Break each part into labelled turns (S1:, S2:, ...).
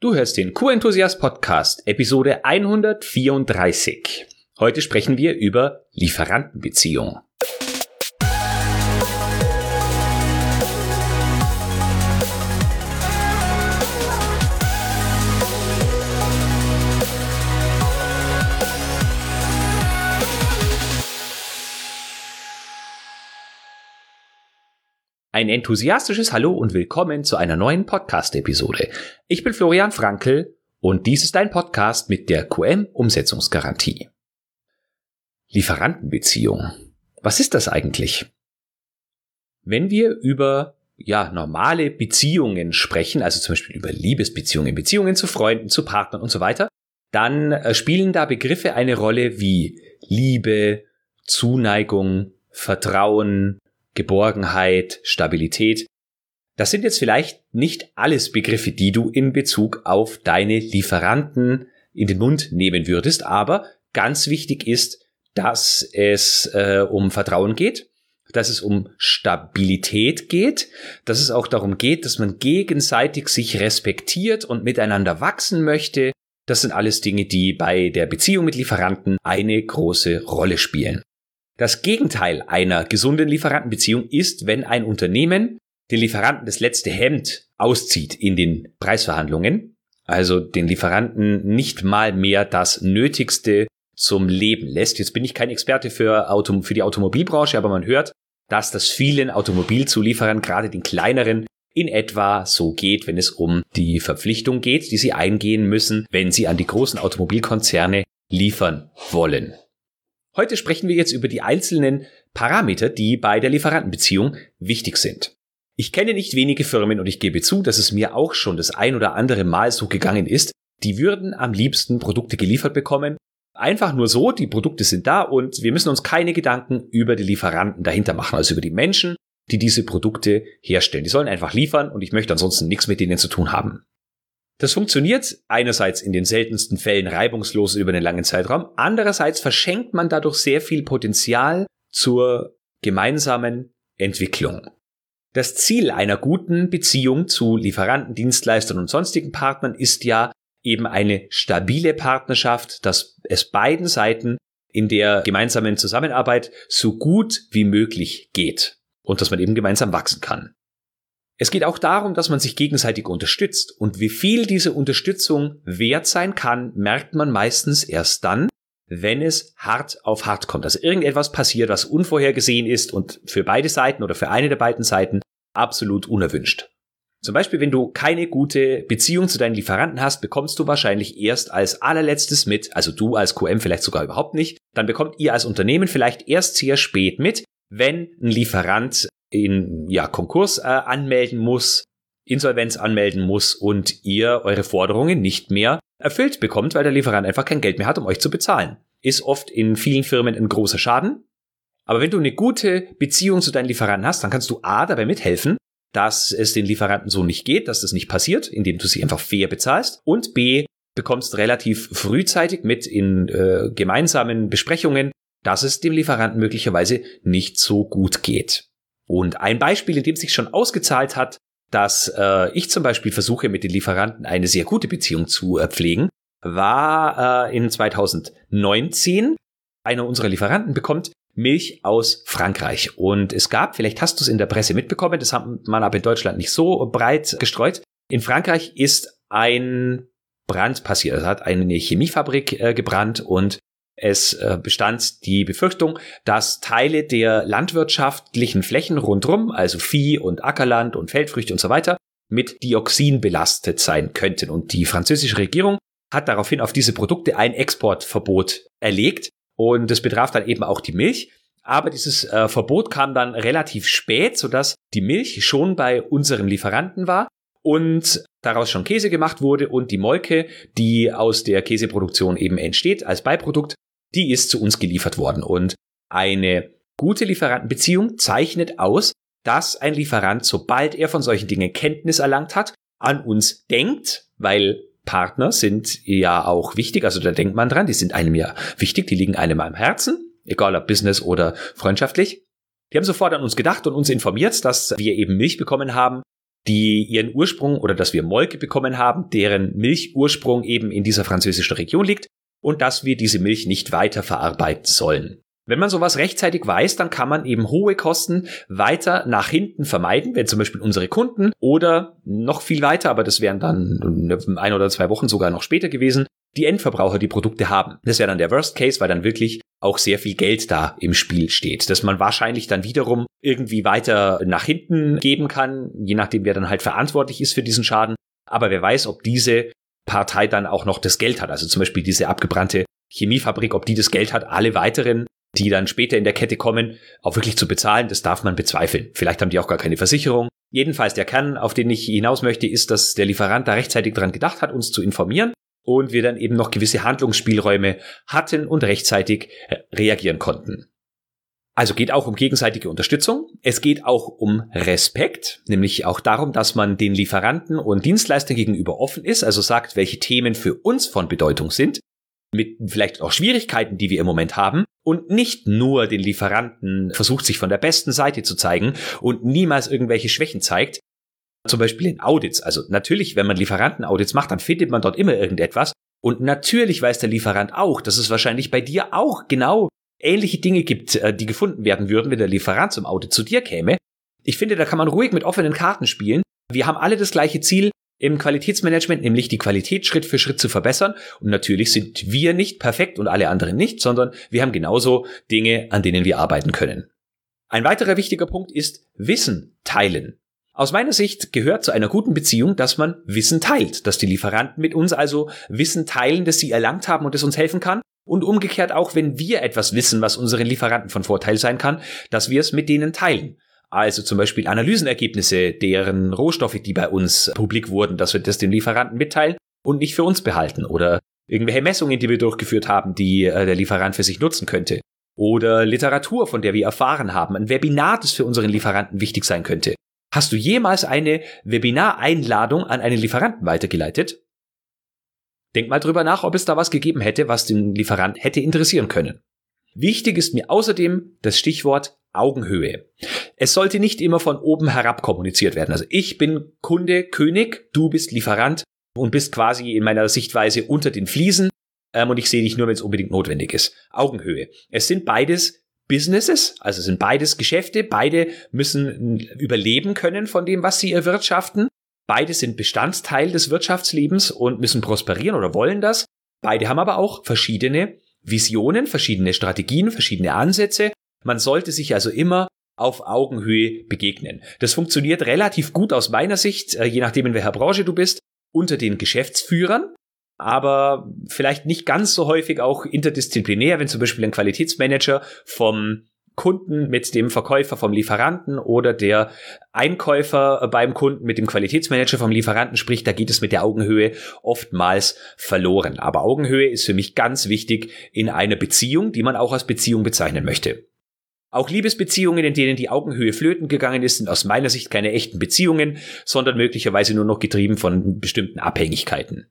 S1: Du hörst den Q-Enthusiast Podcast, Episode 134. Heute sprechen wir über Lieferantenbeziehungen. Ein enthusiastisches Hallo und willkommen zu einer neuen Podcast-Episode. Ich bin Florian Frankel und dies ist ein Podcast mit der QM-Umsetzungsgarantie. Lieferantenbeziehung. Was ist das eigentlich? Wenn wir über ja, normale Beziehungen sprechen, also zum Beispiel über Liebesbeziehungen, Beziehungen zu Freunden, zu Partnern und so weiter, dann äh, spielen da Begriffe eine Rolle wie Liebe, Zuneigung, Vertrauen, Geborgenheit, Stabilität. Das sind jetzt vielleicht nicht alles Begriffe, die du in Bezug auf deine Lieferanten in den Mund nehmen würdest, aber ganz wichtig ist, dass es äh, um Vertrauen geht, dass es um Stabilität geht, dass es auch darum geht, dass man gegenseitig sich respektiert und miteinander wachsen möchte. Das sind alles Dinge, die bei der Beziehung mit Lieferanten eine große Rolle spielen. Das Gegenteil einer gesunden Lieferantenbeziehung ist, wenn ein Unternehmen den Lieferanten das letzte Hemd auszieht in den Preisverhandlungen, also den Lieferanten nicht mal mehr das Nötigste zum Leben lässt. Jetzt bin ich kein Experte für, Auto, für die Automobilbranche, aber man hört, dass das vielen Automobilzulieferern, gerade den kleineren, in etwa so geht, wenn es um die Verpflichtung geht, die sie eingehen müssen, wenn sie an die großen Automobilkonzerne liefern wollen. Heute sprechen wir jetzt über die einzelnen Parameter, die bei der Lieferantenbeziehung wichtig sind. Ich kenne nicht wenige Firmen und ich gebe zu, dass es mir auch schon das ein oder andere Mal so gegangen ist, die würden am liebsten Produkte geliefert bekommen. Einfach nur so, die Produkte sind da und wir müssen uns keine Gedanken über die Lieferanten dahinter machen, also über die Menschen, die diese Produkte herstellen. Die sollen einfach liefern und ich möchte ansonsten nichts mit denen zu tun haben. Das funktioniert einerseits in den seltensten Fällen reibungslos über einen langen Zeitraum, andererseits verschenkt man dadurch sehr viel Potenzial zur gemeinsamen Entwicklung. Das Ziel einer guten Beziehung zu Lieferanten, Dienstleistern und sonstigen Partnern ist ja eben eine stabile Partnerschaft, dass es beiden Seiten in der gemeinsamen Zusammenarbeit so gut wie möglich geht und dass man eben gemeinsam wachsen kann. Es geht auch darum, dass man sich gegenseitig unterstützt. Und wie viel diese Unterstützung wert sein kann, merkt man meistens erst dann, wenn es hart auf hart kommt. Also irgendetwas passiert, was unvorhergesehen ist und für beide Seiten oder für eine der beiden Seiten absolut unerwünscht. Zum Beispiel, wenn du keine gute Beziehung zu deinen Lieferanten hast, bekommst du wahrscheinlich erst als allerletztes mit, also du als QM vielleicht sogar überhaupt nicht, dann bekommt ihr als Unternehmen vielleicht erst sehr spät mit, wenn ein Lieferant in ja, Konkurs äh, anmelden muss, Insolvenz anmelden muss und ihr eure Forderungen nicht mehr erfüllt bekommt, weil der Lieferant einfach kein Geld mehr hat, um euch zu bezahlen. Ist oft in vielen Firmen ein großer Schaden. Aber wenn du eine gute Beziehung zu deinen Lieferanten hast, dann kannst du A dabei mithelfen, dass es den Lieferanten so nicht geht, dass das nicht passiert, indem du sie einfach fair bezahlst. Und B bekommst relativ frühzeitig mit in äh, gemeinsamen Besprechungen, dass es dem Lieferanten möglicherweise nicht so gut geht. Und ein Beispiel, in dem sich schon ausgezahlt hat, dass äh, ich zum Beispiel versuche, mit den Lieferanten eine sehr gute Beziehung zu äh, pflegen, war äh, in 2019. Einer unserer Lieferanten bekommt Milch aus Frankreich. Und es gab, vielleicht hast du es in der Presse mitbekommen, das hat man aber in Deutschland nicht so breit gestreut. In Frankreich ist ein Brand passiert. Es hat eine Chemiefabrik äh, gebrannt und es äh, bestand die Befürchtung, dass Teile der landwirtschaftlichen Flächen rundrum, also Vieh und Ackerland und Feldfrüchte und so weiter, mit Dioxin belastet sein könnten. Und die französische Regierung hat daraufhin auf diese Produkte ein Exportverbot erlegt. Und das betraf dann eben auch die Milch. Aber dieses äh, Verbot kam dann relativ spät, sodass die Milch schon bei unserem Lieferanten war und daraus schon Käse gemacht wurde und die Molke, die aus der Käseproduktion eben entsteht als Beiprodukt, die ist zu uns geliefert worden. Und eine gute Lieferantenbeziehung zeichnet aus, dass ein Lieferant, sobald er von solchen Dingen Kenntnis erlangt hat, an uns denkt, weil Partner sind ja auch wichtig, also da denkt man dran, die sind einem ja wichtig, die liegen einem am Herzen, egal ob Business oder freundschaftlich. Die haben sofort an uns gedacht und uns informiert, dass wir eben Milch bekommen haben, die ihren Ursprung oder dass wir Molke bekommen haben, deren Milchursprung eben in dieser französischen Region liegt und dass wir diese Milch nicht weiter verarbeiten sollen. Wenn man sowas rechtzeitig weiß, dann kann man eben hohe Kosten weiter nach hinten vermeiden, wenn zum Beispiel unsere Kunden oder noch viel weiter, aber das wären dann ein oder zwei Wochen sogar noch später gewesen, die Endverbraucher die Produkte haben. Das wäre dann der Worst Case, weil dann wirklich auch sehr viel Geld da im Spiel steht, dass man wahrscheinlich dann wiederum irgendwie weiter nach hinten geben kann, je nachdem wer dann halt verantwortlich ist für diesen Schaden. Aber wer weiß, ob diese Partei dann auch noch das Geld hat, also zum Beispiel diese abgebrannte Chemiefabrik, ob die das Geld hat, alle weiteren die dann später in der Kette kommen, auch wirklich zu bezahlen, das darf man bezweifeln. Vielleicht haben die auch gar keine Versicherung. Jedenfalls der Kern, auf den ich hinaus möchte, ist, dass der Lieferant da rechtzeitig dran gedacht hat, uns zu informieren und wir dann eben noch gewisse Handlungsspielräume hatten und rechtzeitig äh, reagieren konnten. Also geht auch um gegenseitige Unterstützung. Es geht auch um Respekt, nämlich auch darum, dass man den Lieferanten und Dienstleistern gegenüber offen ist, also sagt, welche Themen für uns von Bedeutung sind mit vielleicht auch Schwierigkeiten, die wir im Moment haben und nicht nur den Lieferanten versucht, sich von der besten Seite zu zeigen und niemals irgendwelche Schwächen zeigt. Zum Beispiel in Audits. Also natürlich, wenn man Lieferantenaudits macht, dann findet man dort immer irgendetwas. Und natürlich weiß der Lieferant auch, dass es wahrscheinlich bei dir auch genau ähnliche Dinge gibt, äh, die gefunden werden würden, wenn der Lieferant zum Audit zu dir käme. Ich finde, da kann man ruhig mit offenen Karten spielen. Wir haben alle das gleiche Ziel, im Qualitätsmanagement, nämlich die Qualität Schritt für Schritt zu verbessern. Und natürlich sind wir nicht perfekt und alle anderen nicht, sondern wir haben genauso Dinge, an denen wir arbeiten können. Ein weiterer wichtiger Punkt ist Wissen teilen. Aus meiner Sicht gehört zu einer guten Beziehung, dass man Wissen teilt, dass die Lieferanten mit uns also Wissen teilen, das sie erlangt haben und das uns helfen kann. Und umgekehrt auch, wenn wir etwas wissen, was unseren Lieferanten von Vorteil sein kann, dass wir es mit denen teilen. Also zum Beispiel Analysenergebnisse, deren Rohstoffe, die bei uns publik wurden, dass wir das den Lieferanten mitteilen und nicht für uns behalten. Oder irgendwelche Messungen, die wir durchgeführt haben, die äh, der Lieferant für sich nutzen könnte. Oder Literatur, von der wir erfahren haben. Ein Webinar, das für unseren Lieferanten wichtig sein könnte. Hast du jemals eine Webinareinladung an einen Lieferanten weitergeleitet? Denk mal drüber nach, ob es da was gegeben hätte, was den Lieferant hätte interessieren können. Wichtig ist mir außerdem das Stichwort Augenhöhe. Es sollte nicht immer von oben herab kommuniziert werden. Also ich bin Kunde, König, du bist Lieferant und bist quasi in meiner Sichtweise unter den Fliesen ähm, und ich sehe dich nur, wenn es unbedingt notwendig ist. Augenhöhe. Es sind beides Businesses, also sind beides Geschäfte, beide müssen überleben können von dem, was sie erwirtschaften. Beide sind Bestandteil des Wirtschaftslebens und müssen prosperieren oder wollen das. Beide haben aber auch verschiedene Visionen, verschiedene Strategien, verschiedene Ansätze man sollte sich also immer auf Augenhöhe begegnen. Das funktioniert relativ gut aus meiner Sicht, äh, je nachdem in welcher Branche du bist, unter den Geschäftsführern, aber vielleicht nicht ganz so häufig auch interdisziplinär, wenn zum Beispiel ein Qualitätsmanager vom Kunden mit dem Verkäufer vom Lieferanten oder der Einkäufer beim Kunden mit dem Qualitätsmanager vom Lieferanten spricht, da geht es mit der Augenhöhe oftmals verloren. Aber Augenhöhe ist für mich ganz wichtig in einer Beziehung, die man auch als Beziehung bezeichnen möchte. Auch Liebesbeziehungen, in denen die Augenhöhe flöten gegangen ist, sind aus meiner Sicht keine echten Beziehungen, sondern möglicherweise nur noch getrieben von bestimmten Abhängigkeiten.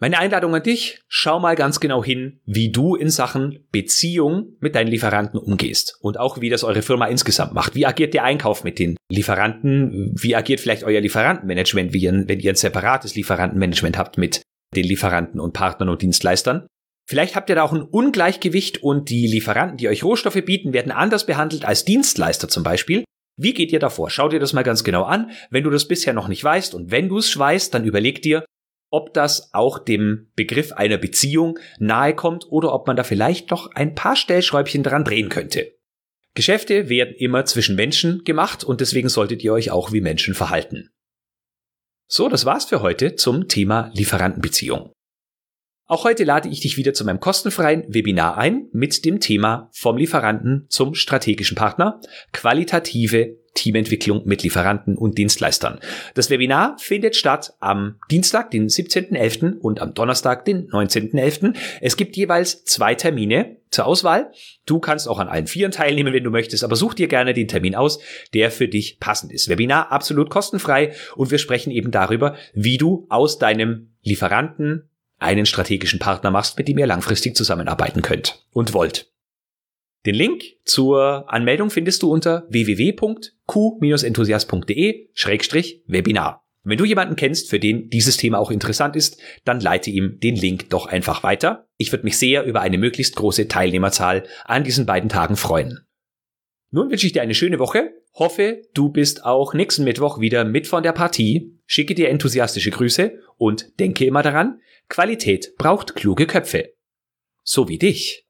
S1: Meine Einladung an dich, schau mal ganz genau hin, wie du in Sachen Beziehung mit deinen Lieferanten umgehst und auch wie das eure Firma insgesamt macht. Wie agiert der Einkauf mit den Lieferanten? Wie agiert vielleicht euer Lieferantenmanagement, wenn ihr ein separates Lieferantenmanagement habt mit den Lieferanten und Partnern und Dienstleistern? Vielleicht habt ihr da auch ein Ungleichgewicht und die Lieferanten, die euch Rohstoffe bieten, werden anders behandelt als Dienstleister zum Beispiel. Wie geht ihr davor? Schau dir das mal ganz genau an, wenn du das bisher noch nicht weißt. Und wenn du es weißt, dann überleg dir, ob das auch dem Begriff einer Beziehung nahe kommt oder ob man da vielleicht noch ein paar Stellschräubchen dran drehen könnte. Geschäfte werden immer zwischen Menschen gemacht und deswegen solltet ihr euch auch wie Menschen verhalten. So, das war's für heute zum Thema Lieferantenbeziehung. Auch heute lade ich dich wieder zu meinem kostenfreien Webinar ein mit dem Thema vom Lieferanten zum strategischen Partner, qualitative Teamentwicklung mit Lieferanten und Dienstleistern. Das Webinar findet statt am Dienstag, den 17.11. und am Donnerstag, den 19.11. Es gibt jeweils zwei Termine zur Auswahl. Du kannst auch an allen vieren teilnehmen, wenn du möchtest, aber such dir gerne den Termin aus, der für dich passend ist. Webinar absolut kostenfrei und wir sprechen eben darüber, wie du aus deinem Lieferanten einen strategischen Partner machst, mit dem ihr langfristig zusammenarbeiten könnt und wollt. Den Link zur Anmeldung findest du unter www.q-enthusiast.de-webinar. Wenn du jemanden kennst, für den dieses Thema auch interessant ist, dann leite ihm den Link doch einfach weiter. Ich würde mich sehr über eine möglichst große Teilnehmerzahl an diesen beiden Tagen freuen. Nun wünsche ich dir eine schöne Woche, hoffe, du bist auch nächsten Mittwoch wieder mit von der Partie, schicke dir enthusiastische Grüße und denke immer daran, Qualität braucht kluge Köpfe. So wie dich.